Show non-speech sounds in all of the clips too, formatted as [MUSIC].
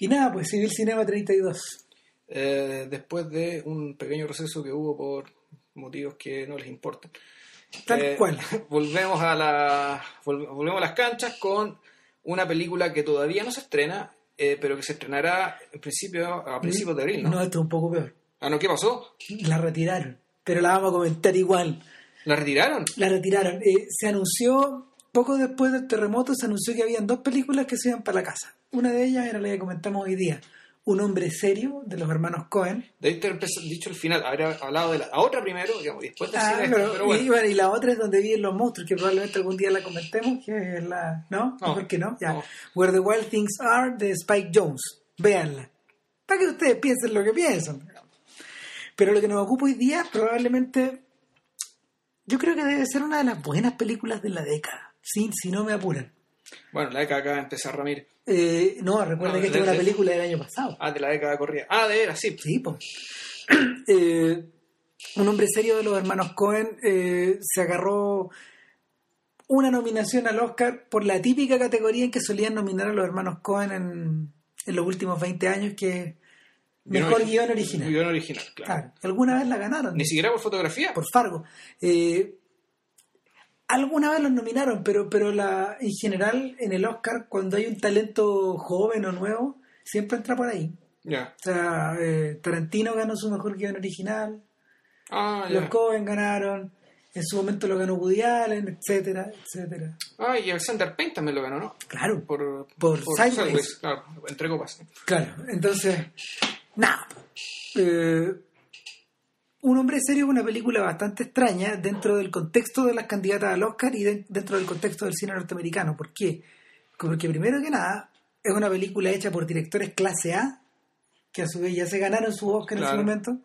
Y nada, pues Civil Cinema 32. Eh, después de un pequeño receso que hubo por motivos que no les importan. Tal Eh, cual. [LAUGHS] Volvemos a, la, vol- volvemos a las canchas con una película que todavía no se estrena, eh, pero que se estrenará en principio, a principios de abril, ¿no? No, esto es un poco peor. Ah, no, ¿qué pasó? La retiraron, pero la vamos a comentar igual. ¿La retiraron? La retiraron. Eh, se anunció, poco después del terremoto, se anunció que habían dos películas que se iban para la casa. Una de ellas era la que comentamos hoy día. Un hombre serio, de los hermanos Cohen. Debí haber dicho el final, habría hablado de la otra primero, digamos, y después decir Ah, esto, pero- pero bueno. y, bueno, y la otra es donde viven los monstruos, que probablemente algún día la comentemos, que es la... ¿No? No, ¿Por qué no? Ya. no. Where the Wild Things Are, de Spike Jones. Véanla. Para que ustedes piensen lo que piensan. Pero lo que nos ocupa hoy día probablemente... Yo creo que debe ser una de las buenas películas de la década. Sí, si no me apuran. Bueno, la década acaba de empezar, Ramírez. Eh, no, recuerden No, que esta es una película del año pasado. Ah, de la década corrida. Ah, de veras, sí. Sí, pues. [CLEARS THROAT] Eh, un hombre serio de los hermanos Cohen eh, se agarró una nominación al Oscar por la típica categoría en que solían nominar a los hermanos Cohen en, en los últimos 20 años, que es mejor Guión- guion original. Guión original, claro. Claro, alguna vez la ganaron. Ni siquiera por fotografía. por Fargo. Eh, alguna vez los nominaron, pero, pero la, en general en el Oscar, cuando hay un talento joven o nuevo, siempre entra por ahí. Ya. O sea, eh, Tarantino ganó su mejor guion original, Ah, los Cohen ganaron, en su momento lo ganó Woody Allen, etcétera, etcétera. Ah, y Alexander Payne también lo ganó, ¿no? Claro, Por, Por Sideways. claro, entre copas. claro. Entonces, nada. Eh, un hombre serio es una película bastante extraña dentro del contexto de las candidatas al Oscar y de- dentro del contexto del cine norteamericano. ¿Por qué? Porque primero que nada es una película hecha por directores clase A, que a su vez ya se ganaron su Oscar en su momento,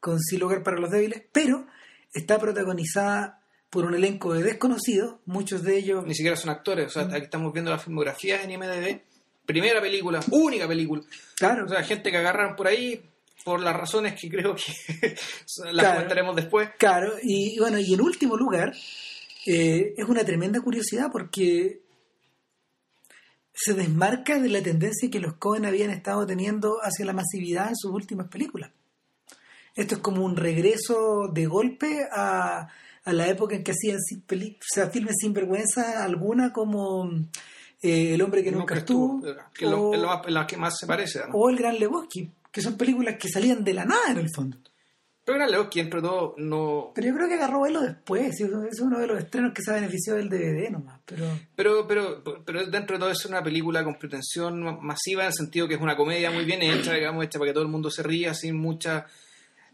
con Sin lugar para los débiles, pero está protagonizada por un elenco de desconocidos, muchos de ellos Ni siquiera son actores. O Mm. sea, aquí estamos viendo las filmografías en IMDb. Primera película, única película. Claro, O sea, gente que agarraron por ahí por las razones que creo que [LAUGHS] las Claro. comentaremos después. claro. Y bueno, y en último lugar, eh, es una tremenda curiosidad porque se desmarca de la tendencia que los Cohen habían estado teniendo hacia la masividad en sus últimas películas. Esto es como un regreso de golpe a, a la época en que hacían sin peli- o sea, filmes sin vergüenza alguna como eh, El hombre que nunca, estuvo, Que o- lo la que más se parece. o El Gran Lebowski, que son películas que salían de la nada en el fondo. Pero Gran Lebowski, entre todo, no... Pero yo creo que agarró vuelo después. eso Es uno de los estrenos que se ha beneficiado del DVD nomás. Pero Pero, pero, pero dentro de todo es una película con pretensión ma- masiva en el sentido que es una comedia muy bien hecha, digamos, hecha para que todo el mundo se ría sin mucha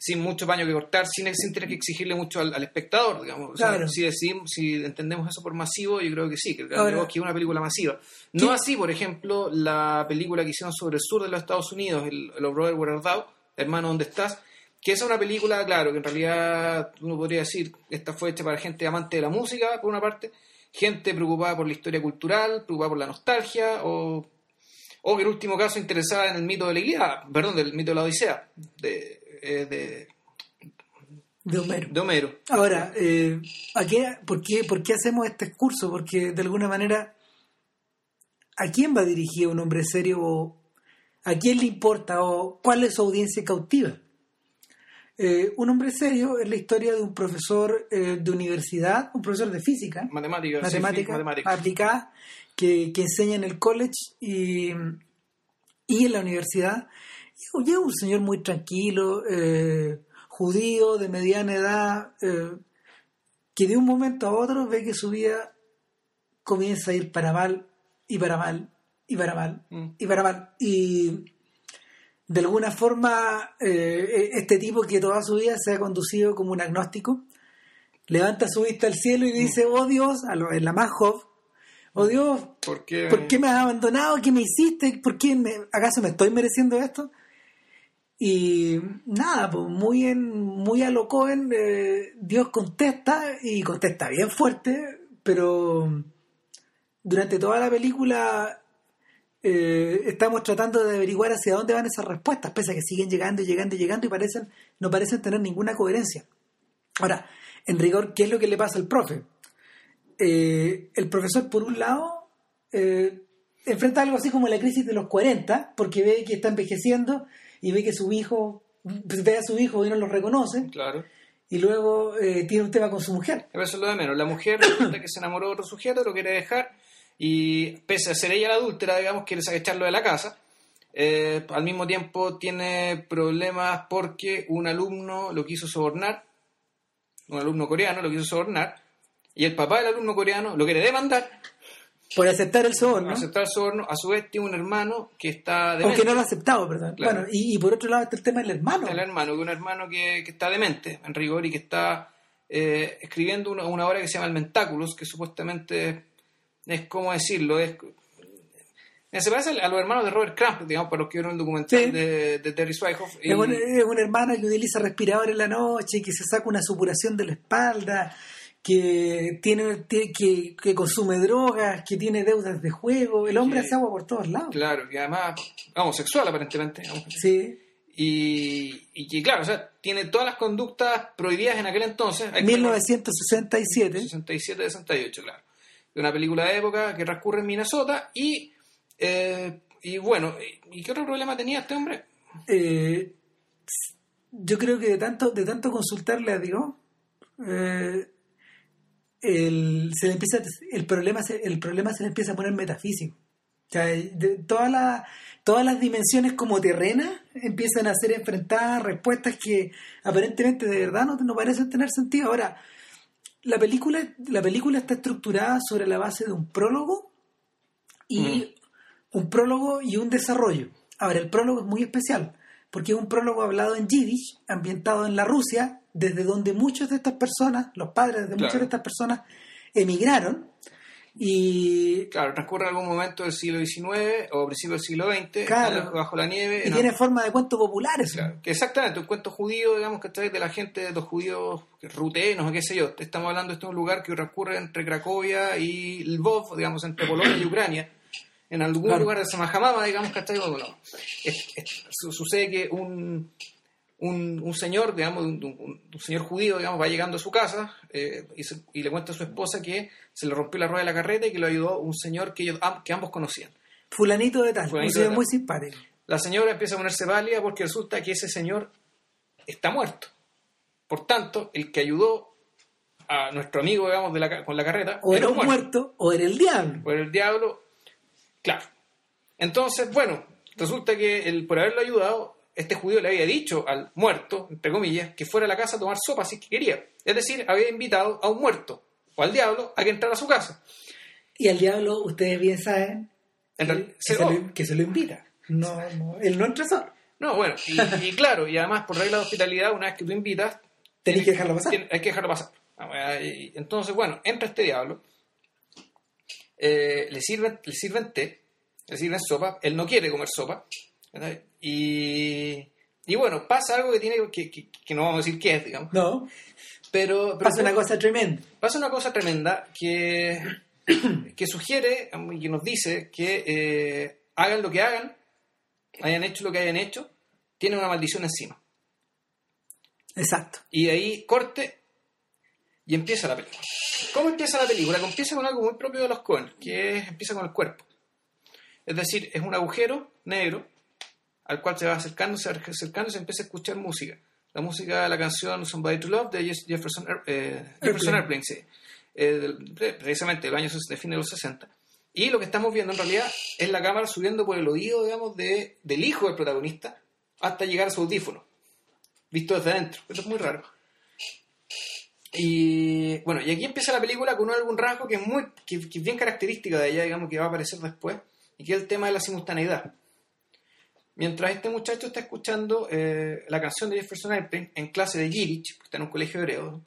sin mucho paño que cortar, sin, sin tener que exigirle mucho al, al espectador, digamos. O sea, Claro. si, decimos, si entendemos eso por masivo, yo creo que sí, que el Gran Lebowski es una película masiva. No ¿Qué? así, por ejemplo, la película que hicieron sobre el sur de los Estados Unidos, el, el Brother Where Thou, Hermano, ¿dónde estás? Que es una película, claro, que en realidad uno podría decir, esta fue hecha para gente amante de la música, por una parte, gente preocupada por la historia cultural, preocupada por la nostalgia, o, o en último caso interesada en el mito de la Ilíada, perdón, del mito de la Odisea, de, eh, de, de Homero. de Homero. Ahora, eh, ¿a qué, por, qué, ¿por qué hacemos este curso? Porque de alguna manera, ¿a quién va dirigido un hombre serio? O ¿A quién le importa? ¿O cuál es su audiencia cautiva? Eh, un hombre serio es la historia de un profesor eh, de universidad, un profesor de física, Matemática, sí, matemática, matemática. aplicada, que, que enseña en el college y, y en la universidad. Es un señor muy tranquilo, eh, judío, de mediana edad, eh, que de un momento a otro ve que su vida comienza a ir para mal y para mal y para mal Mm. y para mal. Y de alguna forma, eh, este tipo que toda su vida se ha conducido como un agnóstico, levanta su vista al cielo y dice, oh Dios, a lo, en la más Job, oh Dios, ¿Por qué? ¿por qué me has abandonado? ¿Qué me hiciste? ¿Por qué me, ¿Acaso me estoy mereciendo esto? Y nada, pues muy, en, muy a lo Cohen, eh, Dios contesta y contesta bien fuerte, pero durante toda la película eh, estamos tratando de averiguar hacia dónde van esas respuestas, pese a que siguen llegando y llegando y llegando y parecen, no parecen tener ninguna coherencia. Ahora, en rigor, ¿qué es lo que le pasa al profe? Eh, el profesor, por un lado, enfrenta algo así como la crisis de los 40, porque ve que está envejeciendo y ve que su hijo, pues, ve a su hijo y no lo reconoce, Claro. y luego eh, tiene un tema con su mujer. Eso es lo de menos. La mujer [COUGHS] resulta que se enamoró de otro sujeto, lo quiere dejar y pese a ser ella la adúltera, digamos, quiere echarlo de la casa. Eh, al mismo tiempo tiene problemas porque un alumno lo quiso sobornar, un alumno coreano lo quiso sobornar, y el papá del alumno coreano lo quiere demandar Por aceptar el soborno, por aceptar el soborno. A su vez tiene un hermano que está demente. aunque no lo ha aceptado, perdón. Claro. Bueno, y, y por otro lado está el tema del hermano. El hermano, que un hermano que, que está demente, en rigor, y que está eh, escribiendo una, una obra que se llama El Mentáculos, que supuestamente es, ¿cómo decirlo? Es, eh, se parece a los hermanos de Robert Crumb, digamos, para los que vieron el documental Sí. de, de Terry Swyhoff. y- Es un, es un hermano que utiliza respirador en la noche, que se saca una supuración de la espalda, que tiene tie- que, que consume drogas, que tiene deudas de juego. El hombre Que- hace agua por todos lados. Claro, que además, homosexual aparentemente. Sí. Y, y que, claro, o sea, tiene todas las conductas prohibidas en aquel entonces. Hay 1967. 67-68, claro. De una película de época que transcurre en Minnesota y, eh, y bueno, ¿y qué otro problema tenía este hombre? eh, yo creo que de tanto, de tanto consultarle a Dios, eh, el, se le empieza, el, problema se, el problema se le empieza a poner metafísico. O sea, de- todas, las, todas las dimensiones como terrenas empiezan a ser enfrentadas, respuestas que aparentemente de verdad no, no parecen tener sentido. Ahora, la película, la película está estructurada sobre la base de un prólogo y un prólogo y un desarrollo. Ahora, el prólogo es muy especial porque es un prólogo hablado en Yiddish, ambientado en la Rusia, desde donde muchas de estas personas, los padres de muchas de estas personas, emigraron y, Claro, transcurre algún momento del siglo XIX o principio del siglo XX, Claro. bajo la nieve. y en- tiene forma de cuentos populares. Claro, que exactamente, un cuento judío, digamos, que de la gente, de los judíos rutenos o qué sé yo. Estamos hablando, este es un lugar que transcurre entre Cracovia y Lvov, digamos, entre Polonia y Ucrania. En algún Claro. lugar de Samajamama, digamos, ¿cachai? Bueno, es- es- su- sucede que un, un, un señor, digamos, un, un- un señor judío, digamos, va llegando a su casa eh, y, se- y le cuenta a su esposa que se le rompió la rueda de la carreta y que lo ayudó un señor que, ellos, que ambos conocían. Fulanito de tal, Fulanito un señor de tal. muy simpático. La señora empieza a ponerse pálida porque resulta que ese señor está muerto. Por tanto, el que ayudó a nuestro amigo, digamos, de la, ca- con la carreta, O era un muerto. muerto o era el diablo. Por el diablo, claro. Entonces, bueno, resulta que el, por haberlo ayudado, este judío le había dicho al muerto, entre comillas, que fuera a la casa a tomar sopa si es que quería. Es decir, había invitado a un muerto o al diablo a que entrara a su casa. Y al diablo, ustedes bien saben En que, se- lo, que se lo invita. No, no, él no entra solo. No, bueno, y, y [LAUGHS] claro, y además por regla de hospitalidad, una vez que tú invitas, Tenéis que dejarlo pasar. Hay que dejarlo pasar. Ah, Entonces, bueno, entra este diablo, eh, le, sirven, le sirven té, le sirven sopa, él no quiere comer sopa. Y, y bueno, pasa algo que tiene que, que, que no vamos a decir qué es, digamos, No, pero, pero pasa una cosa tremenda. pasa una cosa tremenda que, [COUGHS] que sugiere y que nos dice que eh, hagan lo que hagan, hayan hecho lo que hayan hecho, tienen una maldición encima. Exacto. Y de ahí corte y empieza la película. ¿Cómo empieza la película? Que empieza con algo muy propio de los Coen, que es- empieza con el cuerpo. Es decir, es un agujero negro al cual se va acercando, se va acercando y se empieza a escuchar música. La música de la canción Somebody to Love de Jefferson, Air- eh, Jefferson Airplane, sí. Eh, precisamente del año de fin de los 60. Y lo que estamos viendo en realidad es la cámara subiendo por el oído, digamos, de, del hijo del protagonista hasta llegar a su audífono visto desde adentro. Esto es muy raro. Y bueno, y aquí empieza la película con algún rasgo que es muy que, que es bien característica de ella, digamos, que va a aparecer después, y que es el tema de la simultaneidad. Mientras este muchacho está escuchando eh, la canción de Jefferson Airplane en clase de Yiddish, que está en un colegio hebreo,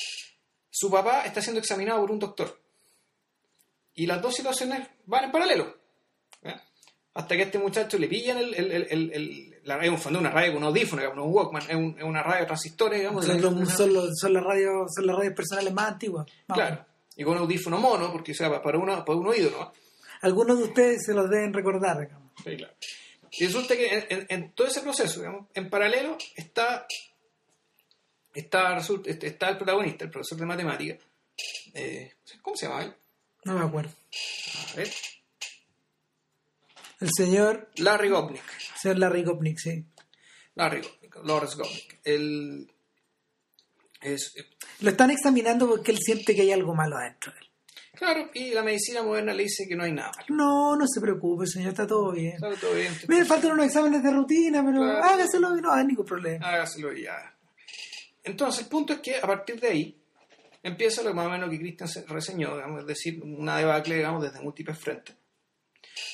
su papá está siendo examinado por un doctor. Y las dos situaciones van en paralelo. ¿ya? Hasta que a este muchacho le pillan el, el, el, el- la, es un fondo, una radio con un audífono, digamos, un Walkman, es, un- es una radio transistores, digamos. Son, los- son, los- son las radios, son las radios personales más antiguas. Más. Claro. Y con un audífono mono, porque o sea, pa- para, una, para un oído, ¿no? Algunos de ustedes se los deben recordar. digamos. Sí, claro. Y resulta que en, en- en todo ese proceso, digamos, en paralelo está, está, este- está el protagonista, el profesor de matemática. Eh, ¿Cómo se llama él? No me acuerdo. A ver. El señor, Larry Gopnik. el señor Larry Gopnik, sí. Larry Gopnik, Lawrence Gopnik. Él es, Lo están examinando porque él siente que hay algo malo adentro de él. Claro, y la medicina moderna le dice que no hay nada malo. No, no se preocupe, señor, está todo bien. Está todo bien. Me faltan unos exámenes de rutina, pero Claro. hágaselo y no hay ningún problema. hágaselo y ya. Entonces, el punto es que a partir de ahí empieza lo más o menos que Christian se reseñó, digamos, es decir, una debacle, digamos, desde múltiples frentes.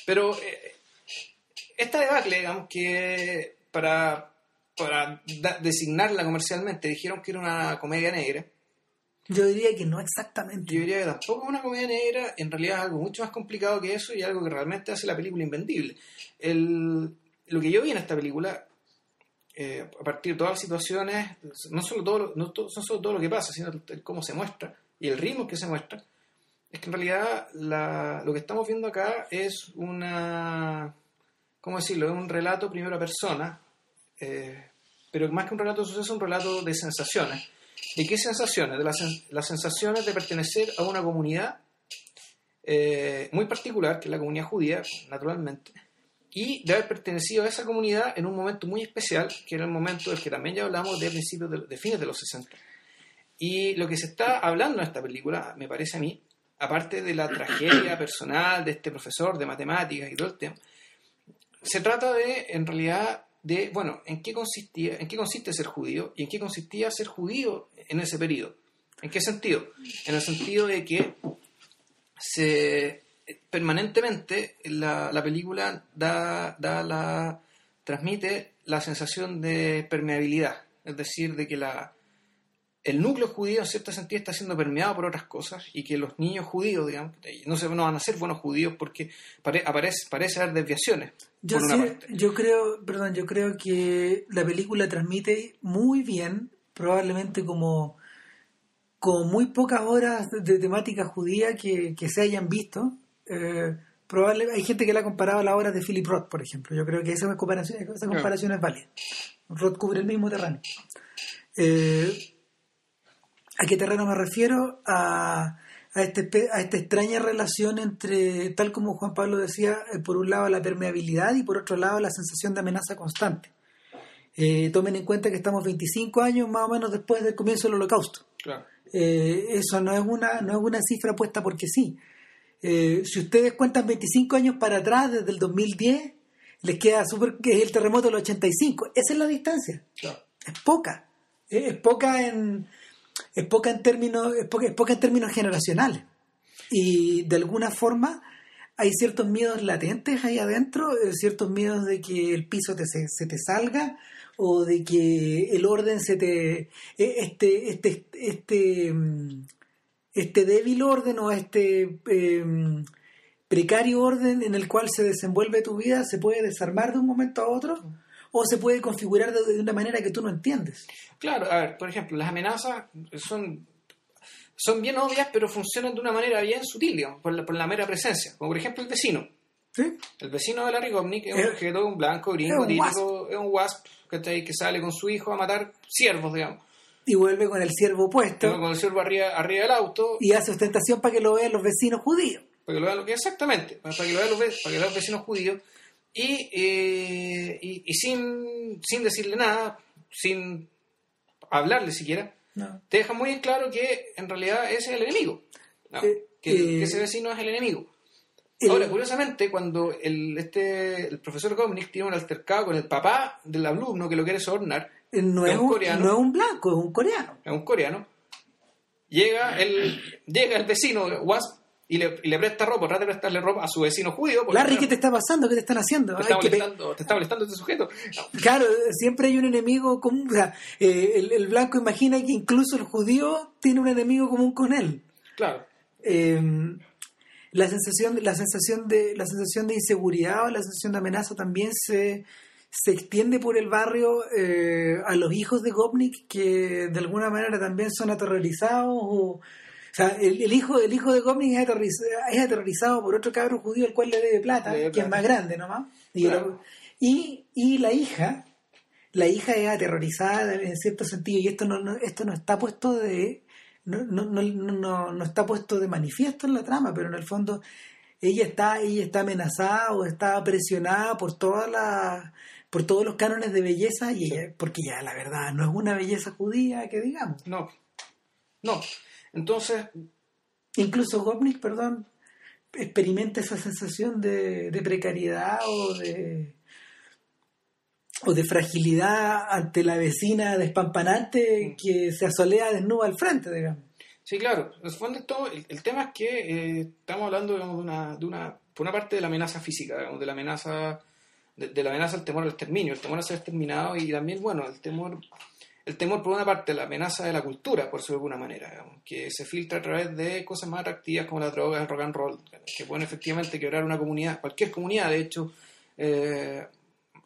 Pero eh, esta debacle, digamos, que para, para designarla comercialmente dijeron que era una comedia negra, Yo diría que no exactamente. yo diría que tampoco es una comedia negra, en realidad es algo mucho más complicado que eso y algo que realmente hace la película invendible. El- lo que yo vi en esta película, eh, a partir de todas las situaciones, no solo todo, no, to- no todo lo que pasa, sino cómo se muestra y el ritmo que se muestra, es que en realidad la- lo que estamos viendo acá es una, ¿cómo decirlo? Es un relato primera persona, eh, pero más que un relato de suceso, es un relato de sensaciones. ¿De qué sensaciones? De las, las sensaciones de pertenecer a una comunidad eh, muy particular, que es la comunidad judía, naturalmente, y de haber pertenecido a esa comunidad en un momento muy especial, que era el momento del que también ya hablamos de principios de, de fines de los 60. Y lo que se está hablando en esta película, me parece a mí, aparte de la tragedia personal de este profesor de matemáticas y todo el tema, se trata de, en realidad, de, bueno, en qué consistía, en qué consiste ser judío y en qué consistía ser judío en ese periodo. ¿En qué sentido? En el sentido de que se permanentemente la, la película da, da la transmite la sensación de permeabilidad, es decir, de que la, el núcleo judío en cierto sentido está siendo permeado por otras cosas y que los niños judíos, digamos, no, se, no van a ser buenos judíos porque pare- aparece, parece haber desviaciones. Yo, por una sí- parte. yo creo, perdón, yo creo que la película transmite muy bien, probablemente como, como muy pocas horas de, de temática judía que, que se hayan visto. Eh, probable, hay gente que la ha comparado a las obras de Philip Roth, por ejemplo. Yo creo que esa comparación, esa comparación es válida. Roth cubre el mismo terreno. Eh, ¿A qué terreno me refiero? A, a, este, a esta extraña relación entre, tal como Juan Pablo decía, eh, por un lado la permeabilidad y por otro lado la sensación de amenaza constante. Eh, tomen en cuenta que estamos 25 años más o menos después del comienzo del holocausto. Claro. Eh, eso no es, una, no es una cifra puesta porque sí. Eh, si ustedes cuentan 25 años para atrás, desde el 2010, les queda súper que es el terremoto del 85. Esa es la distancia Claro. es poca. Es poca en es poca en términos es poca, es poca en términos generacionales. Y de alguna forma hay ciertos miedos latentes ahí adentro, eh, ciertos miedos de que el piso te, se, se te salga o de que el orden se te eh, este este este mm, este débil orden o este eh, precario orden en el cual se desenvuelve tu vida se puede desarmar de un momento a otro o se puede configurar de, de una manera que tú no entiendes. Claro, a ver, por ejemplo, las amenazas son, son bien obvias, pero funcionan de una manera bien sutil, digamos, por la, por la mera presencia. Como por ejemplo el vecino. ¿Sí? El vecino de Larry Gopnik es un Es- sujeto, un blanco, gringo, es un típico, es un wasp ¿cachai? que sale con su hijo a matar ciervos, digamos. Y vuelve con el ciervo puesto Con el ciervo arriba, arriba del auto, y hace ostentación para que lo vean los vecinos judíos. para que lo vean que exactamente, para que lo vean los, para que lo vean los vecinos judíos, y, eh, y, y sin, sin decirle nada, sin hablarle siquiera, No. te deja muy en claro que en realidad ese es el enemigo. ¿no? Eh, que, eh, que ese vecino es el enemigo. Ahora, curiosamente, cuando el, este, el profesor Gomnick tiene un altercado con el papá del alumno que lo quiere sobornar, no, es un, coreano. no es un blanco, es un coreano. es un coreano, llega el, llega el vecino Wasp y le, y le presta ropa, trata de prestarle ropa a su vecino judío. Larry, ¿qué te está pasando? ¿Qué te están haciendo? te Hay está pe- molestando, te está molestando este sujeto. Claro, siempre hay un enemigo común. O sea, eh, el, el blanco imagina que incluso el judío tiene un enemigo común con él. Claro, Eh, la sensación, la sensación de, la sensación de inseguridad o la sensación de amenaza también se, se extiende por el barrio eh, a los hijos de Gopnik que de alguna manera también son aterrorizados o sea, el, el hijo, el hijo de Gopnik es, aterriz- es aterrorizado por otro cabro judío al cual le debe plata, Le debe que es más grande nomás. Y, Claro. y, y la hija, la hija es aterrorizada en cierto sentido, y esto no, no- esto no está puesto de. No, no, no, no, no- no está puesto de manifiesto en la trama, pero en el fondo ella está, ella está amenazada o está presionada por todas las por todos los cánones de belleza y ella, porque ya la verdad no es una belleza judía que digamos. No. No. Entonces, incluso Gopnik, perdón, experimenta esa sensación de, de precariedad o de o de fragilidad ante la vecina despampanante que se asolea desnuda al frente, digamos. Sí, claro. todo, el, tema es que eh, estamos hablando de, una, de una, por una parte de la amenaza física, digamos, de la amenaza, de, la amenaza al temor al exterminio, el temor a ser exterminado y también, bueno, el temor, el temor por una parte, la amenaza de la cultura, por decirlo de alguna manera, que se filtra a través de cosas más atractivas como la droga, el rock and roll, que pueden efectivamente quebrar una comunidad, cualquier comunidad, de hecho. Eh,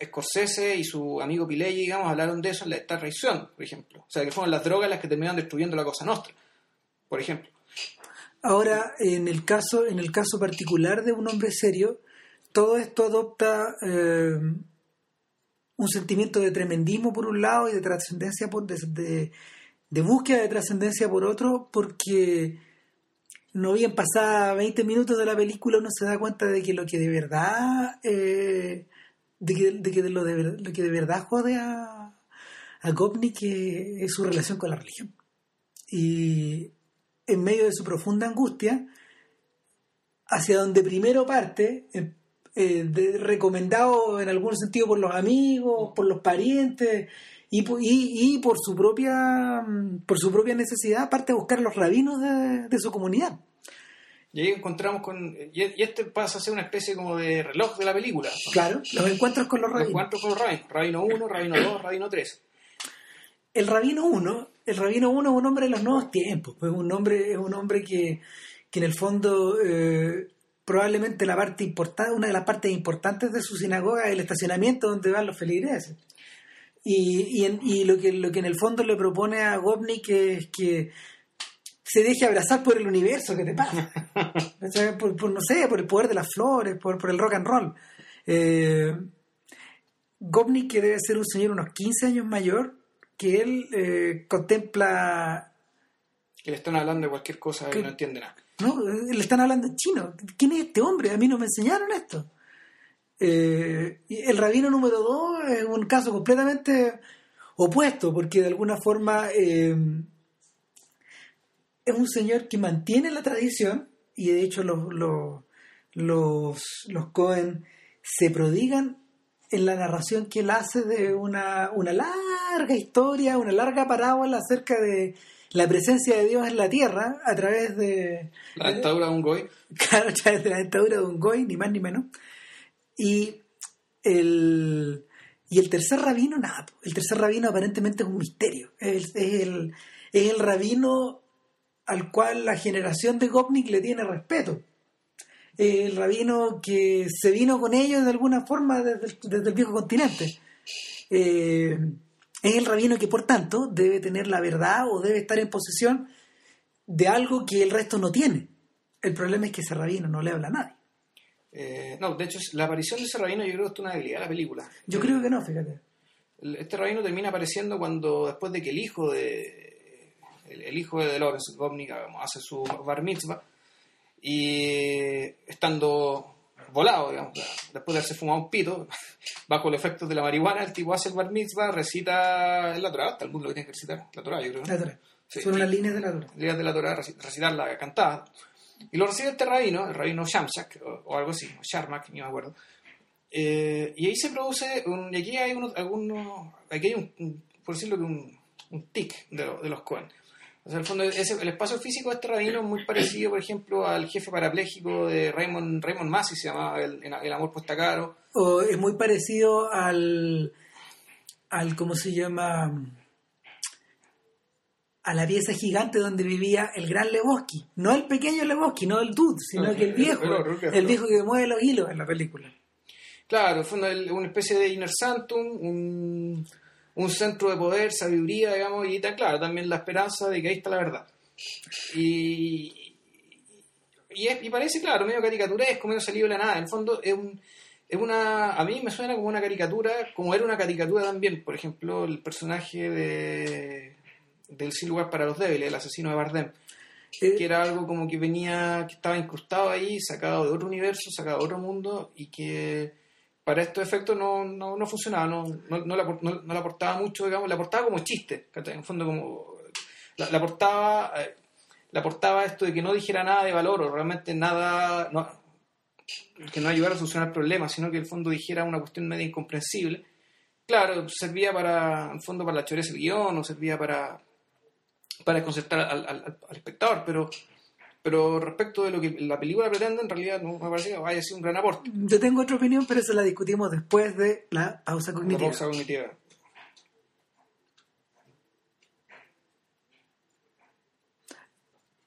Scorsese y su amigo Pileggi, digamos, hablaron de eso en la Traición, por ejemplo. O sea, que fueron las drogas las que terminaron destruyendo la Cosa Nostra, por ejemplo. Ahora, en el caso, en el caso particular de un hombre serio, todo esto adopta eh, un sentimiento de tremendismo por un lado y de trascendencia por de, de, búsqueda de trascendencia por otro, porque no bien pasada 20 minutos de la película uno se da cuenta de que lo que de verdad eh, de que, de que, lo, de, que de verdad jode a, a Gopnik es su relación con la religión. Y en medio de su profunda angustia, hacia donde primero parte, eh, recomendado en algún sentido por los amigos, por los parientes y, y, y, por su propia por su propia necesidad, parte a buscar los rabinos de, de su comunidad. Y ahí encontramos con. Y este pasa a ser una especie como de reloj de la película. Claro, los encuentros con los rabinos. Los encuentros con los rabinos. Rabino 1, Rabino 2, Rabino 3. El Rabino 1, el Rabino 1 es un hombre de los nuevos tiempos. Pues un hombre, es un hombre que, que en el fondo. Eh, probablemente la parte importante, una de las partes importantes de su sinagoga es el estacionamiento donde van los feligreses. Y, y, y lo, que, lo que en el fondo le propone a Gopnik es que se deje abrazar por el universo que te pasa. [LAUGHS] por, no sé, por el poder de las flores, por, por el rock and roll. Eh, Gopnik, que debe ser un señor unos 15 años mayor, que él eh, contempla... Que le están hablando de cualquier cosa que, y no entiende nada. No, le están hablando en chino. ¿Quién es este hombre? A mí no me enseñaron esto. Eh, el rabino número 2 es un caso completamente opuesto, porque de alguna forma eh, es un señor que mantiene la tradición y de hecho los, los, los, los Cohen se prodigan en la narración que él hace de una, una larga historia, una larga parábola acerca de la presencia de Dios en la tierra a través de... La dictadura de un goy. [LAUGHS] Claro, a través de la dictadura de un goy, ni más ni menos. Y el, y el tercer rabino, nada, el tercer rabino aparentemente es un misterio. Es, es el, es el rabino al cual la generación de Gopnik le tiene respeto. El rabino que se vino con ellos de alguna forma desde el, viejo continente. Eh, es el rabino que, por tanto, debe tener la verdad o debe estar en posesión de algo que el resto no tiene. El problema es que ese rabino no le habla a nadie. Eh, no, de hecho, la aparición de ese rabino yo creo que es una debilidad de la película. Yo creo que no, fíjate. Este rabino termina apareciendo cuando, después de que el hijo de, el, hijo de Lawrence Gopnik hace su bar mitzvah y estando volado, digamos, después de haberse fumado un pito, [LAUGHS] bajo los efectos de la marihuana, el tipo hace el bar mitzvah, recita la Torah, el mundo lo tiene que recitar, la Torah, yo creo. La Torah. Son unas líneas de la Torah. Líneas de la Torah, recitarla cantada. Y lo recibe este rabino, el rabino Shamshak, o, algo así, Sharmak, ni me acuerdo. Eh, y ahí se produce, un, y aquí hay unos, algunos, aquí hay un, por decirlo que un, un tic de, de los Cohen o sea, el, fondo, el espacio físico de este rabino es muy parecido, por ejemplo, al jefe parapléjico de Raymond, Raymond Massey, se llamaba El, el Amor Puesta Caro. O es muy parecido al, al, ¿cómo se llama? A la pieza gigante donde vivía el gran Lebowski. No el pequeño Lebowski, no el dude, sino que el viejo. El, viejo que mueve los hilos en la película. Claro, fue una, especie de Inner Sanctum, un un centro de poder, sabiduría, digamos, y claro, también la esperanza de que ahí está la verdad. Y, y, parece, claro, medio caricaturesco, medio salido de la nada. En el fondo es, un, es una... A mí me suena como una caricatura, como era una caricatura también, por ejemplo, el personaje de del Sin Lugar para los Débiles, el asesino de Bardem. Eh, que era algo como que venía, que estaba incrustado ahí, sacado de otro universo, sacado de otro mundo, y que para estos efectos no, no, no funcionaba, no, no, no, apor- no- le aportaba mucho, digamos, le aportaba como chiste, en fondo como la, le aportaba eh, le aportaba esto de que no dijera nada de valor o realmente nada que no ayudara a solucionar problemas, sino que en el fondo dijera una cuestión media incomprensible. Claro, servía para, en fondo, para la choreza del guion, o servía para, para al- al espectador, pero, pero respecto de lo que la película pretende, en realidad no me parece que vaya a ser un gran aporte. Yo tengo otra opinión, pero esa la discutimos después de la pausa cognitiva. pausa cognitiva.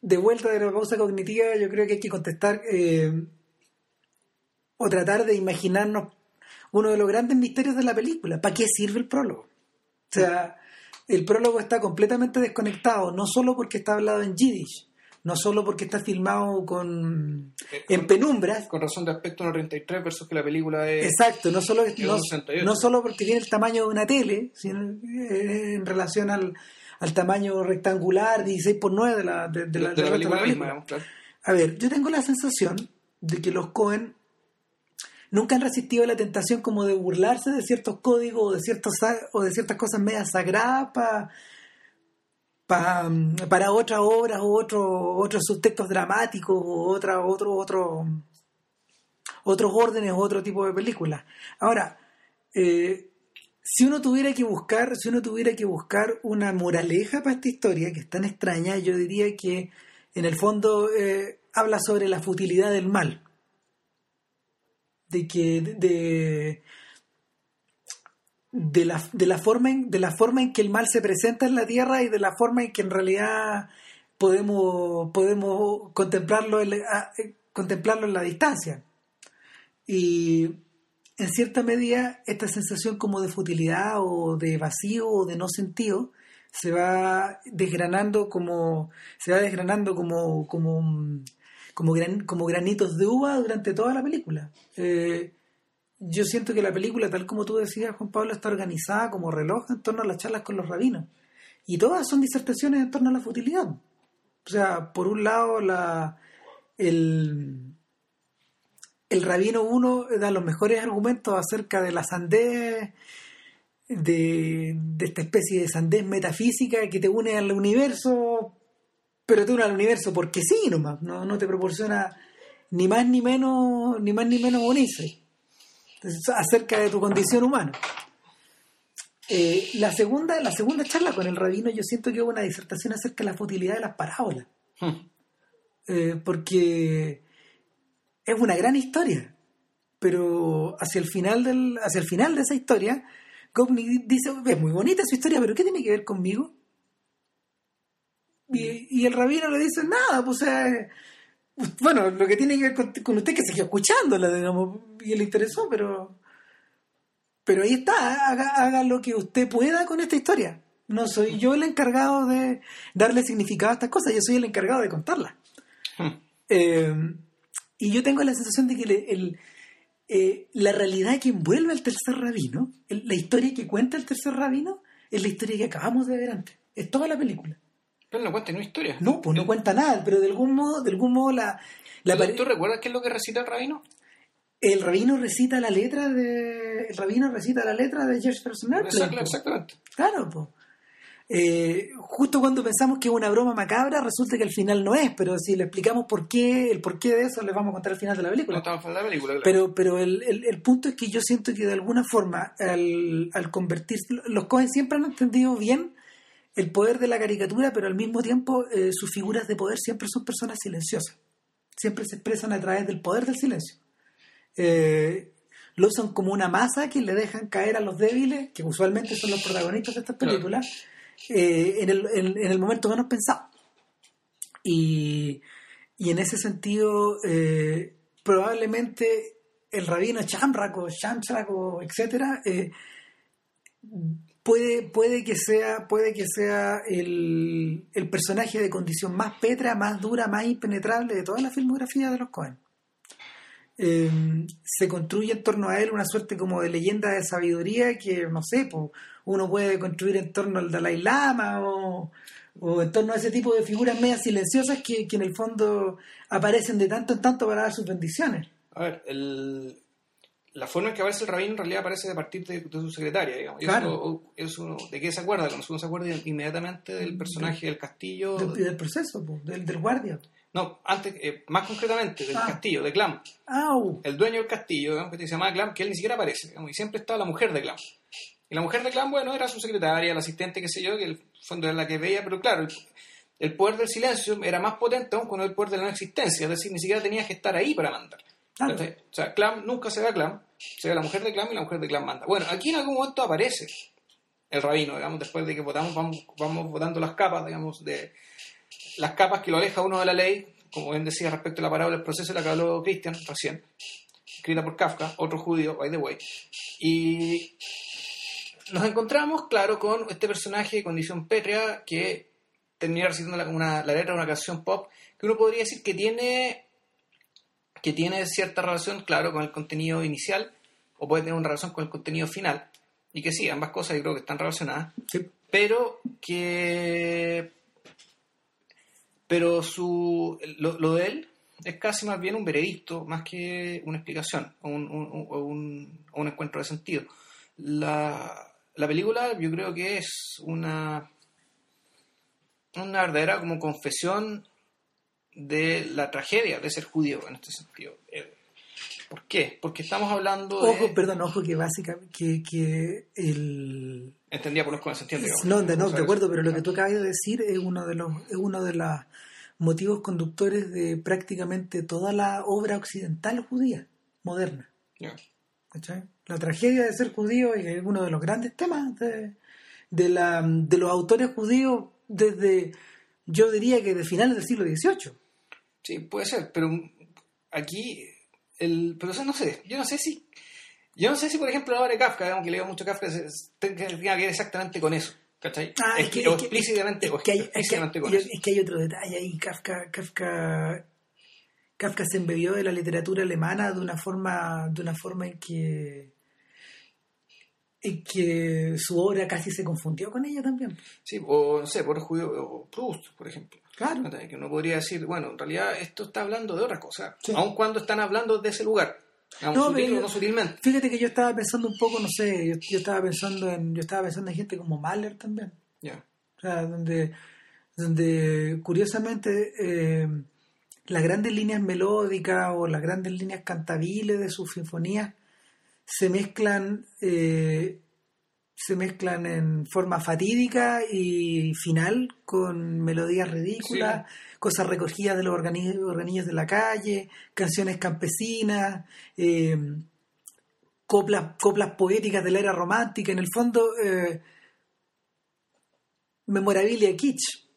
de vuelta de la pausa cognitiva, yo creo que hay que contestar eh, o tratar de imaginarnos uno de los grandes misterios de la película. ¿Para qué sirve el prólogo? O sea, el prólogo está completamente desconectado, no solo porque está hablado en Yiddish, no solo porque está filmado con Eh, en con- penumbras, Con razón de aspecto 1.33 versus que la película es... Exacto, no solo, no, un 68. no solo porque tiene el tamaño de una tele, sino eh, en relación al, al tamaño rectangular 16 por 9 de la, de, de de, la, la de película la misma, película. claro. A ver, yo tengo la sensación de que los Cohen nunca han resistido la tentación como de burlarse de ciertos códigos o de, ciertos, o de ciertas cosas medias sagradas pa- pa- para otras obras o otro, otros subtextos dramáticos o otra, otro, otro, otros órdenes o otro tipo de películas. Ahora, eh, si uno tuviera que buscar, si uno tuviera que buscar una moraleja para esta historia que es tan extraña, yo diría que en el fondo eh, habla sobre la futilidad del mal. De que de, de la, de la forma en, de la forma en que el mal se presenta en la tierra y de la forma en que en realidad podemos, podemos contemplarlo en la, eh, contemplarlo en la distancia. Y en cierta medida esta sensación como de futilidad o de vacío o de no sentido se va desgranando como se va desgranando como como como granitos de uva durante toda la película Eh, yo siento que la película tal como tú decías Juan Pablo está organizada como reloj en torno a las charlas con los rabinos. Y todas son disertaciones en torno a la futilidad. O sea por un lado la el el rabino 1 da los mejores argumentos acerca de la sandez, de, de esta especie de sandez metafísica que te une al universo, pero te une al universo porque sí nomás, no, no te proporciona ni más ni menos, ni más ni menos unirse acerca de tu condición humana. Eh, la, segunda, la segunda charla con el rabino yo siento que es una disertación acerca de la futilidad de las parábolas. Hmm. Eh, porque es una gran historia, pero hacia el final del, hacia el final de esa historia, Gopnik dice, es muy bonita su historia, pero ¿qué tiene que ver conmigo? Y, y el rabino le dice, nada, pues, eh, bueno, lo que tiene que ver con, con usted es que siguió escuchándola, digamos, y le interesó, pero, pero ahí está, haga, haga lo que usted pueda con esta historia. No soy yo el encargado de darle significado a estas cosas, yo soy el encargado de contarlas. Hmm. Eh, y yo tengo la sensación de que el, eh, la realidad que envuelve al tercer rabino, el- la historia que cuenta el tercer rabino, es la historia que acabamos de ver antes. Es toda la película. Pero no cuenta historia. No, pues no cuenta nada, pero de algún modo, de algún modo la, la ¿Tú, pare- tú recuerdas qué es lo que recita el rabino? el rabino recita la letra de el rabino recita la letra de Jefferson Airplane, Exacto, po. exactamente. Claro, pues. justo cuando pensamos que es una broma macabra, resulta que al final no es, pero si le explicamos por qué, el porqué de eso, les vamos a contar al final de la No película. estamos en la película, claro. Pero, pero el, el- el punto es que yo siento que de alguna forma, al, al convertirse, los Cohen siempre han entendido bien el poder de la caricatura, pero al mismo tiempo eh, sus figuras de poder siempre son personas silenciosas. Siempre se expresan a través del poder del silencio. Eh, lo usan como una masa que le dejan caer a los débiles, que usualmente son los protagonistas de estas películas, eh, en, el, en- en el momento menos pensado. Y, y en ese sentido, probablemente el rabino Chamrak o Shamshak o etcétera, puede, puede que sea, puede que sea el, el personaje de condición más petra, más dura, más impenetrable de toda la filmografía de los Cohen. Eh, se construye en torno a él una suerte como de leyenda de sabiduría que, no sé, po, uno puede construir en torno al Dalai Lama o, o en torno a ese tipo de figuras medias silenciosas que, que en el fondo aparecen de tanto en tanto para dar sus bendiciones. A ver, el, la forma en que aparece el rabino en realidad aparece de partir de, de su secretaria, digamos. Claro. eso- eso- ¿De qué se acuerda? Cuando uno se acuerda inmediatamente del personaje del castillo. Del, del proceso, po, del, del guardia. No, antes, eh, más concretamente, del Ah. castillo, de Clam. ¡Au! El dueño del castillo, digamos, que se llama Clam, que él ni siquiera aparece, digamos, y siempre estaba la mujer de Clam. Y la mujer de Clam, bueno, era su secretaria, la asistente, qué sé yo, que el fondo era la que veía, pero claro, el, el poder del silencio era más potente aún con el poder de la no existencia, es decir, ni siquiera tenías que estar ahí para mandar. O sea, Clam nunca se ve a Clam, se ve a la mujer de Clam y la mujer de Clam manda. Bueno, aquí en algún momento aparece el rabino, digamos, después de que votamos, vamos, vamos votando las capas, digamos, de las capas que lo aleja uno de la ley, como bien decía respecto a la parábola del proceso, la que habló Christian recién, escrita por Kafka, otro judío, by the way. Y nos encontramos, claro, con este personaje de condición pétrea que termina recibiendo la, una- la letra de una canción pop que uno podría decir que tiene que tiene cierta relación, claro, con el contenido inicial o puede tener una relación con el contenido final. Y que sí, ambas cosas yo creo que están relacionadas. Sí. pero que pero su lo, lo de él es casi más bien un veredicto más que una explicación o un, un encuentro de sentido. La, la película yo creo que es una una verdadera como confesión de la tragedia de ser judío en este sentido Eh, ¿por qué? porque estamos hablando de Ojo, perdón, ojo que básicamente que, que el entendía por los entiende digamos. no, de, no, a de acuerdo, pero lo que tú acabas de decir es uno de los es uno de los motivos conductores de prácticamente toda la obra occidental judía moderna. La tragedia de ser judío es uno de los grandes temas de, de, la, de los autores judíos desde, yo diría que de finales del siglo XVIII. Sí, puede ser, pero aquí, el, pero o sea, no sé, yo no sé si, yo no sé si por ejemplo la obra de Kafka, digamos que leo mucho Kafka, tenga que ver exactamente con eso, ¿cachai? Ah, Es que- que- o es que- explícitamente, Es que, hay, es, explícitamente con eso. es que hay otro detalle ahí. Kafka, Kafka, Kafka se embebió de la literatura alemana de una forma, de una forma en que, en que su obra casi se confundió con ella también. Sí, o no sé, por judío, o Proust, por ejemplo. Claro. Que uno podría decir, bueno, en realidad esto está hablando de otra cosa, Sí. aun cuando están hablando de ese lugar, No, sutil pero- no sutilmente. Fíjate que yo estaba pensando un poco, no sé, yo, yo estaba pensando en, yo estaba pensando en gente como Mahler también. Ya. O sea, donde, donde curiosamente eh, las grandes líneas melódicas o las grandes líneas cantabiles de sus sinfonías se mezclan eh, se mezclan en forma fatídica y final con melodías ridículas, cosas recogidas de los organi- organillos de la calle, canciones campesinas, eh, coplas, coplas poéticas de la era romántica, en el fondo eh, memorabilia kitsch.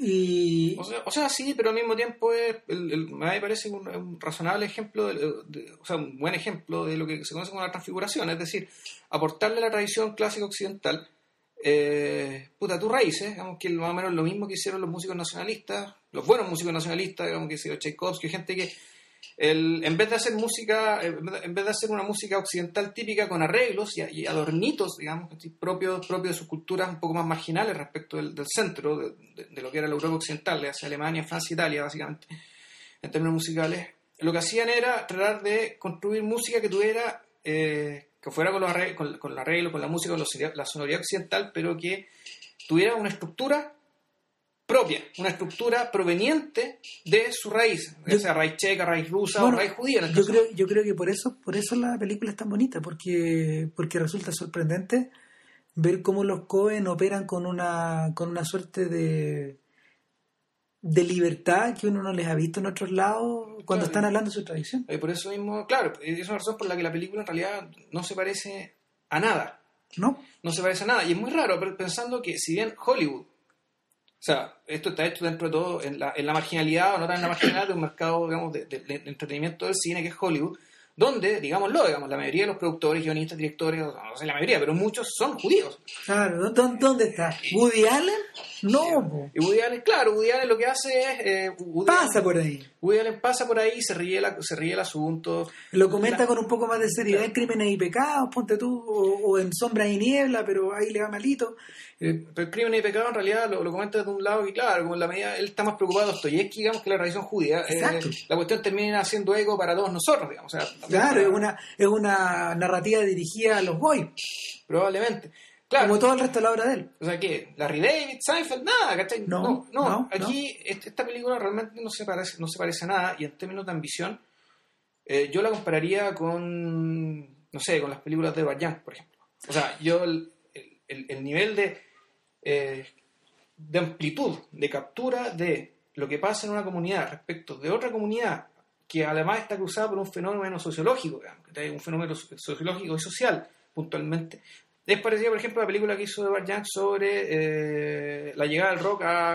Y O sea, sí, pero al mismo tiempo es, el, me parece un, razonable ejemplo, o sea, un buen ejemplo de lo que se conoce como la transfiguración, es decir, aportarle a la tradición clásica occidental, eh, puta, tus raíces, digamos que más o menos lo mismo que hicieron los músicos nacionalistas, los buenos músicos nacionalistas, digamos que hicieron Tchaikovsky, gente que el, en vez de hacer música, de- en vez de hacer una música occidental típica con arreglos y, y adornitos, digamos, propios propio de sus culturas un poco más marginales respecto del, del centro, de, de- de lo que era la Europa occidental, hacia Alemania, Francia, Italia, básicamente, en términos musicales, lo que hacían era tratar de construir música que tuviera, eh, que fuera con, los arreglos, con, con el arreglo, con la música, con los- la sonoridad occidental, pero que tuviera una estructura propia, una estructura proveniente de su raíz, ya Yo- sea raíz checa, raíz rusa Bueno, o raíz judía. En yo caso. creo, yo creo que por eso, por eso la película es tan bonita, porque, porque resulta sorprendente ver cómo los Cohen operan con una, con una suerte de, de libertad que uno no les ha visto en otros lados cuando Claro. están hablando de su tradición. Eh, por eso mismo, claro, es una razón por la que la película en realidad no se parece a nada. ¿No? No se parece a nada. Y es muy raro, pero pensando que si bien Hollywood, o sea, esto está hecho dentro de todo en la, en la marginalidad, o no tan en la marginalidad de un mercado, digamos, de, entretenimiento del cine, que es Hollywood, donde, digámoslo, digamos, la mayoría de los productores, guionistas, directores, no sé la mayoría, pero muchos son judíos. Claro, ¿dó- ¿dónde está? ¿Woody Allen? No, po. Y Woody Allen, claro, Woody Allen lo que hace es... eh, Woody pasa Allen- por ahí. Woody Allen pasa por ahí, se ríe, la- se ríe el asunto. Lo comenta La- con un poco más de seriedad en Crímenes y Pecados, ponte tú, o, o en Sombras y Niebla, pero ahí le va malito. Eh, Pero crimen y pecado en realidad lo, lo comenta de un lado que, claro, como en la medida él está más preocupado de Dostoyevsky, digamos, que la tradición judía. eh, la cuestión termina haciendo eco para todos nosotros, digamos. O sea, Claro, es una, es una narrativa dirigida a los boys, Probablemente. Claro. como todo el resto de la obra de él. O sea, que Larry David, Seinfeld, nada, ¿cachai? No, no, no, aquí esta película realmente no se parece, no se parece a nada y en términos de ambición, eh, yo la compararía con, no sé, con las películas de Barjan, por ejemplo. O sea, yo el, el- el nivel de, eh, de amplitud, de captura de lo que pasa en una comunidad respecto de otra comunidad que además está cruzada por un fenómeno sociológico, digamos, un fenómeno so- sociológico y social, puntualmente. Es parecido, por ejemplo, a la película que hizo Edward Yang sobre eh, la llegada del rock a,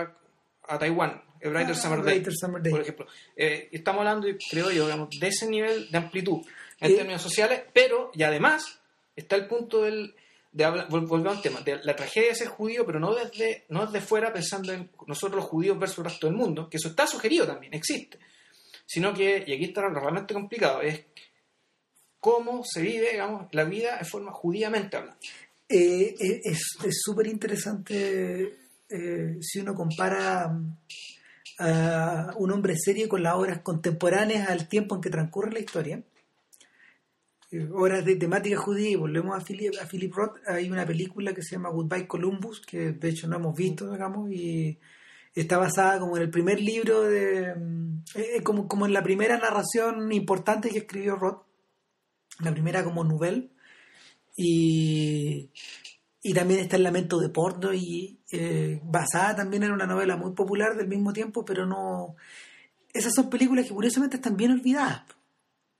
a Taiwán, A Brighter Ah, Summer Day, Brighter Summer Day. por ejemplo. Eh, estamos hablando, creo yo, digamos, de ese nivel de amplitud en términos sociales, pero, y además, está el punto del... De volvemos al tema, de la tragedia de ser judío, pero no desde, no desde fuera pensando en nosotros los judíos versus el resto del mundo, que eso está sugerido también, existe, sino que, y aquí está lo realmente complicado, es cómo se vive, digamos, la vida de forma judíamente hablando. Eh, eh, es súper interesante eh, si uno compara mm, a un hombre serio con las obras contemporáneas al tiempo en que transcurre la historia. Eh, obras de temática judía, y volvemos a Philip, a Philip Roth, hay una película que se llama Goodbye Columbus, que de hecho no hemos visto, digamos, y está basada como en el primer libro de... mm, eh, como, como en la primera narración importante que escribió Roth, la primera como novel, y, y también está el lamento de porno y eh, basada también en una novela muy popular del mismo tiempo pero no esas son películas que curiosamente están bien olvidadas.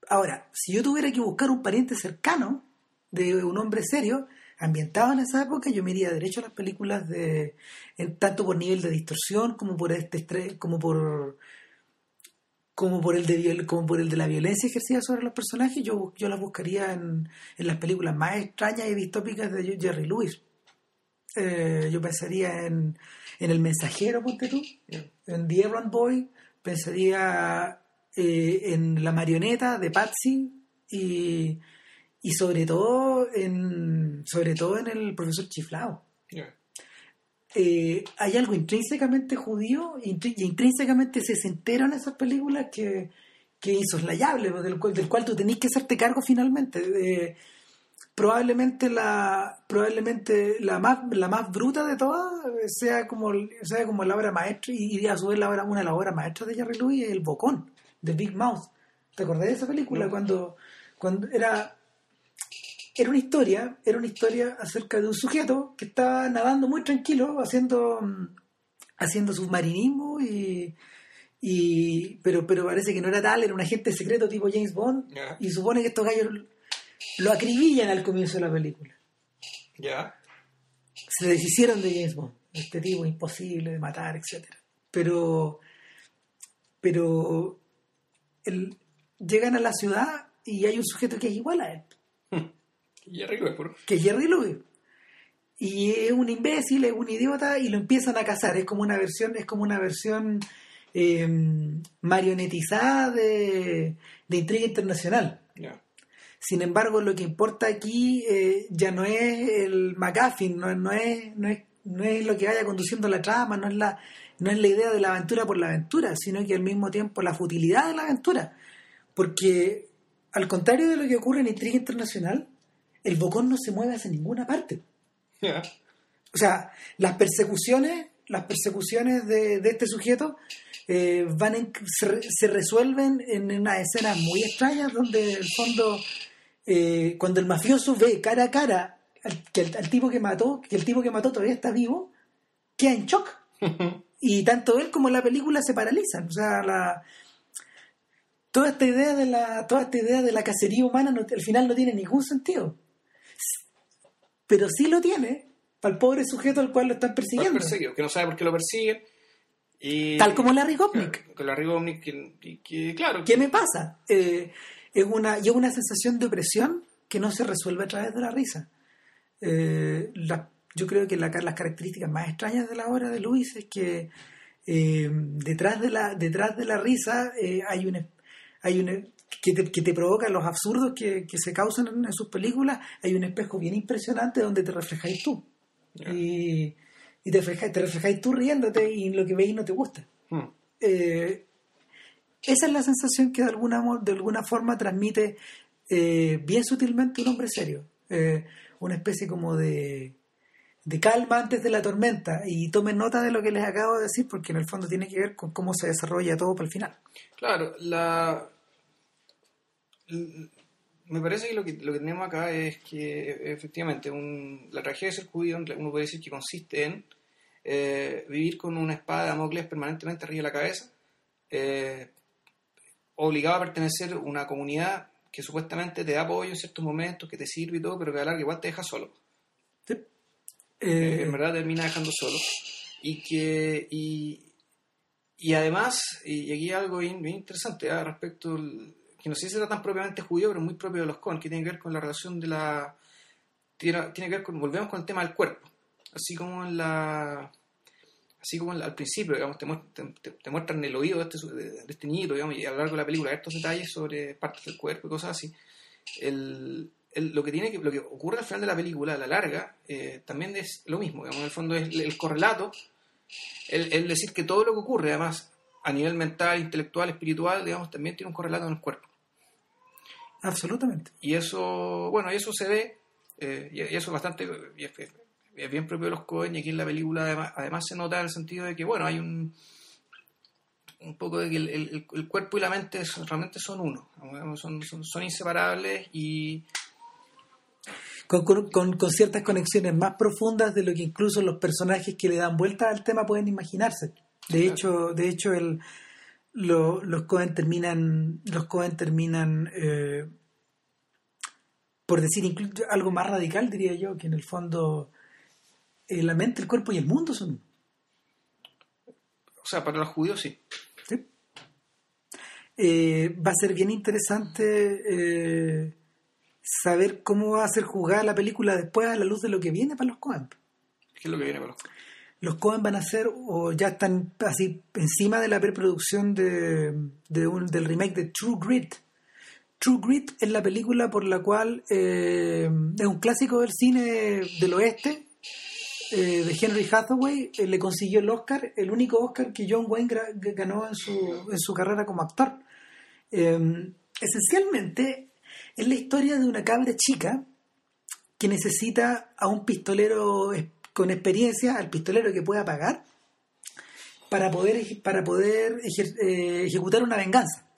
Ahora si yo tuviera que buscar un pariente cercano de un hombre serio ambientado en esa época yo me iría derecho a las películas de tanto por nivel de distorsión como por este como por como por el de como por el de la violencia ejercida sobre los personajes, yo, yo las buscaría en, en las películas más extrañas y distópicas de Jerry Lewis. Eh, yo pensaría en, en El Mensajero, ponte tú, en The Errand Boy, pensaría eh, en La Marioneta de Patsy y, y sobre todo en sobre todo en El Profesor Chiflado eh, hay algo intrínsecamente judío intrí- y intrínsecamente sesentero en esas películas que, que es insoslayable, pues, del cual, del cual tú tenés que hacerte cargo finalmente. Eh, probablemente la probablemente la más la más bruta de todas eh, sea como sea como la obra maestra y, y a su vez la obra, una de las obras maestras de Jerry Lewis es El Bocón de Big Mouth ¿te acordás de esa película? No. cuando cuando era era una historia, era una historia acerca de un sujeto que estaba nadando muy tranquilo, haciendo, mm, haciendo submarinismo y, y pero, pero parece que no era tal, era un agente secreto tipo James Bond y supone que estos gallos lo acribillan al comienzo de la película. Ya. Se deshicieron de James Bond, este tipo imposible de matar, etcétera. Pero, pero el- llegan a la ciudad y hay un sujeto que es igual a él. Y arriba es puro. que es Jerry Lewis. Y es un imbécil, es un idiota, y lo empiezan a cazar. Es como una versión, es como una versión eh, marionetizada de, de intriga internacional. Sin embargo, lo que importa aquí eh, ya no es el McGuffin, no, no es, no, es, no es lo que vaya conduciendo la trama, no es la, no es la idea de la aventura por la aventura, sino que al mismo tiempo la futilidad de la aventura. Porque, al contrario de lo que ocurre en Intriga Internacional, el bocón no se mueve hacia ninguna parte. O sea, las persecuciones, las persecuciones de, de este sujeto eh, van en- se, re- se resuelven en unas escenas muy extrañas donde el fondo eh, cuando el mafioso ve cara a cara al, que el, al tipo que mató, que el tipo que mató todavía está vivo, queda en shock. [LAUGHS] Y tanto él como la película se paralizan. O sea, la, toda esta idea de la, toda esta idea de la cacería humana no- al final no tiene ningún sentido. Pero sí lo tiene para el pobre sujeto al cual lo están persiguiendo. perseguido, que no sabe por qué lo persiguen. Y, Tal como Larry Gopnik. Con Larry Gopnik, que, claro, ¿Qué me pasa? Eh, es una, y es una sensación de opresión que no se resuelve a través de la risa. Eh, la- yo creo que la- las características más extrañas de la obra de Luis es que eh, detrás de la detrás de la risa eh, hay un hay un que te, que te provoca los absurdos que, que se causan en, en sus películas hay un espejo bien impresionante donde te reflejáis tú Ya. y, y te, reflejáis, te reflejáis tú riéndote y lo que veis no te gusta Hmm. eh, esa es la sensación que de alguna, de alguna forma transmite eh, bien sutilmente un hombre serio. Eh, una especie como de, de calma antes de la tormenta. Y tomen nota de lo que les acabo de decir, porque en el fondo tiene que ver con cómo se desarrolla todo para el final. Claro, la... Me parece que lo, que lo que tenemos acá es que efectivamente un- la tragedia de ser judío uno puede decir que consiste en eh, vivir con una espada de Damocles permanentemente arriba de la cabeza, eh, obligado a pertenecer a una comunidad que supuestamente te da apoyo en ciertos momentos, que te sirve y todo, pero que a la larga igual te deja solo. ¿sí? Eh, Eh, en verdad termina dejando solo. Y que y, y además, y, aquí hay algo bien, bien interesante ¿ah? respecto, al- que no sé si será tan propiamente judío, pero muy propio de los Cohen, que tiene que ver con la relación de la... Tiene, que ver con, volvemos con el tema del cuerpo. Así como en la... Así como al principio, digamos, te, muest- te- muestran el oído de este, de, este niñito, digamos, y a lo largo de la película estos detalles sobre partes del cuerpo y cosas así. El, el- lo, que tiene que, lo que ocurre al final de la película, a la larga, eh, también es lo mismo. Digamos, en el fondo es el, el correlato, el, el decir que todo lo que ocurre, además, a nivel mental, intelectual, espiritual, digamos, también tiene un correlato en el cuerpo. Absolutamente. Y eso, bueno, y eso se ve, eh, y, y eso es bastante, y es, es bien propio de los Cohen, y aquí en la película además, además se nota en el sentido de que, bueno, hay un un poco de que el, el- el cuerpo y la mente son- realmente son uno, son, son, son inseparables y, Con, con- con- con ciertas conexiones más profundas de lo que incluso los personajes que le dan vuelta al tema pueden imaginarse. De Claro. hecho, de hecho el, lo- los Cohen terminan, los Cohen terminan eh, por decir inclu- algo más radical, diría yo, que en el fondo eh, la mente, el cuerpo y el mundo son o sea, para los judíos sí. ¿sí? Eh, va a ser bien interesante eh, saber cómo va a ser jugada la película después a la luz de lo que viene para los Cohen. ¿Qué es lo que viene para los Los Cohen van a hacer, o ya están así encima de la preproducción de, del remake de True Grit. True Grit es la película por la cual eh, es un clásico del cine del oeste eh, de Henry Hathaway. eh, le consiguió el Oscar, el único Oscar que John Wayne ganó en su, en su carrera como actor. Esencialmente es la historia de una cabra chica que necesita a un pistolero con experiencia, al pistolero que pueda pagar, para poder, para poder ejer- eh, ejecutar una venganza.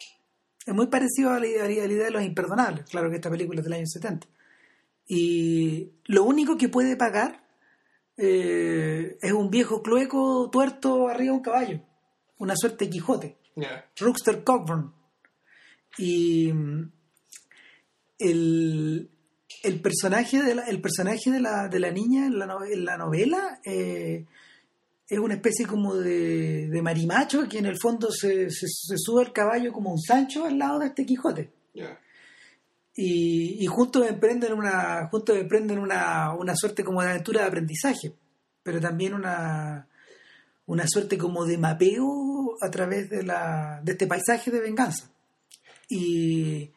Es muy parecido a la, a idea de los imperdonables, claro que esta película es del año 70. Y lo único que puede pagar eh, es un viejo clueco tuerto arriba de un caballo, una suerte de Quijote. Rookster Cockburn. Y mm, el, el personaje de la, el personaje de la, de la niña en la, no- en la novela eh, es una especie como de, de marimacho que en el fondo se, se, se sube al caballo como un Sancho al lado de este Quijote. Ya. Y, y juntos emprenden una juntos emprenden una, una suerte como de aventura de aprendizaje pero también una una suerte como de mapeo a través de la de este paisaje de venganza y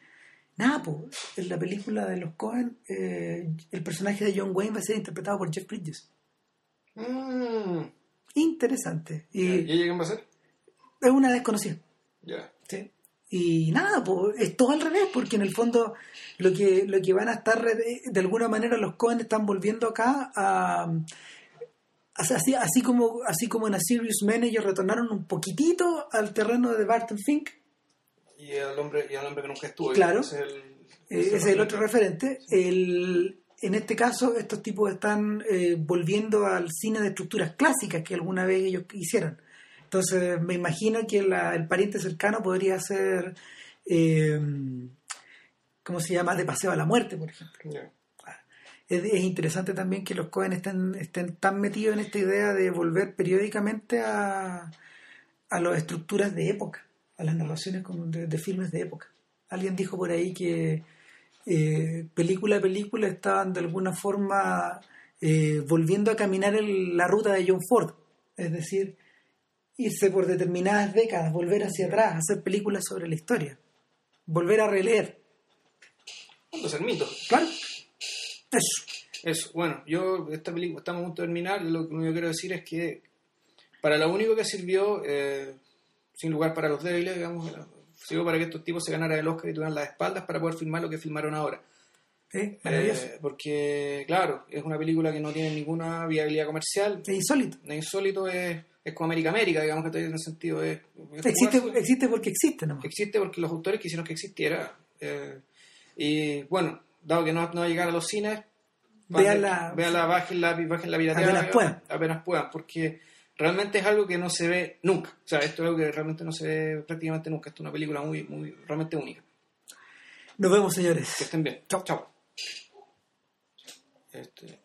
nada pues en la película de los Cohen eh, el personaje de John Wayne va a ser interpretado por Jeff Bridges Mm. interesante y ¿Y ella quién va a ser? es una desconocida Ya. Sí. Y nada, pues es todo al revés, porque en el fondo lo que, lo que van a estar, re- de alguna manera los Cohen están volviendo acá a... Así, así como así como en A Serious Man ellos retornaron un poquitito al terreno de Barton Fink, Y al hombre, y al hombre que nunca estuvo. Claro. Ese es el, eh, ese es el otro referente. El, en este caso, estos tipos están eh, volviendo al cine de estructuras clásicas que alguna vez ellos hicieron. Entonces, me imagino que la- el pariente cercano podría ser, eh, ¿cómo se llama? De Paseo a la Muerte, por ejemplo. Ya. Es, es interesante también que los Cohen estén, estén tan metidos en esta idea de volver periódicamente a, a las estructuras de época, a las narraciones como de, de filmes de época. alguien dijo por ahí que eh, película a película estaban de alguna forma eh, volviendo a caminar en la ruta de John Ford. Es decir, irse por determinadas décadas, volver hacia atrás, hacer películas sobre la historia, volver a releer. Entonces, el mito. Claro. Eso. Eso, bueno, yo, esta película, estamos a punto de terminar, lo que yo quiero decir es que para lo único que sirvió, eh, sin lugar para los débiles, digamos, sirvió para que estos tipos se ganaran el Oscar y tuvieran las espaldas para poder filmar lo que filmaron ahora. ¿Eh? Eh, porque, claro, es una película que no tiene ninguna viabilidad comercial. es insólito. Es insólito, es, es como América América, digamos que estoy en el sentido es, es Existe, existe porque existe nomás. existe porque los autores quisieron que existiera. eh, y bueno, dado que no, no va a llegar a los cines, Véanla- véanla, bajen la, bajen la pirateada, Apenas puedan. apenas puedan, porque realmente es algo que no se ve nunca. O sea, esto es algo que realmente no se ve prácticamente nunca. Esto es una película muy, muy, realmente única. Nos vemos, señores. Que estén bien. Chao. Chao. Este,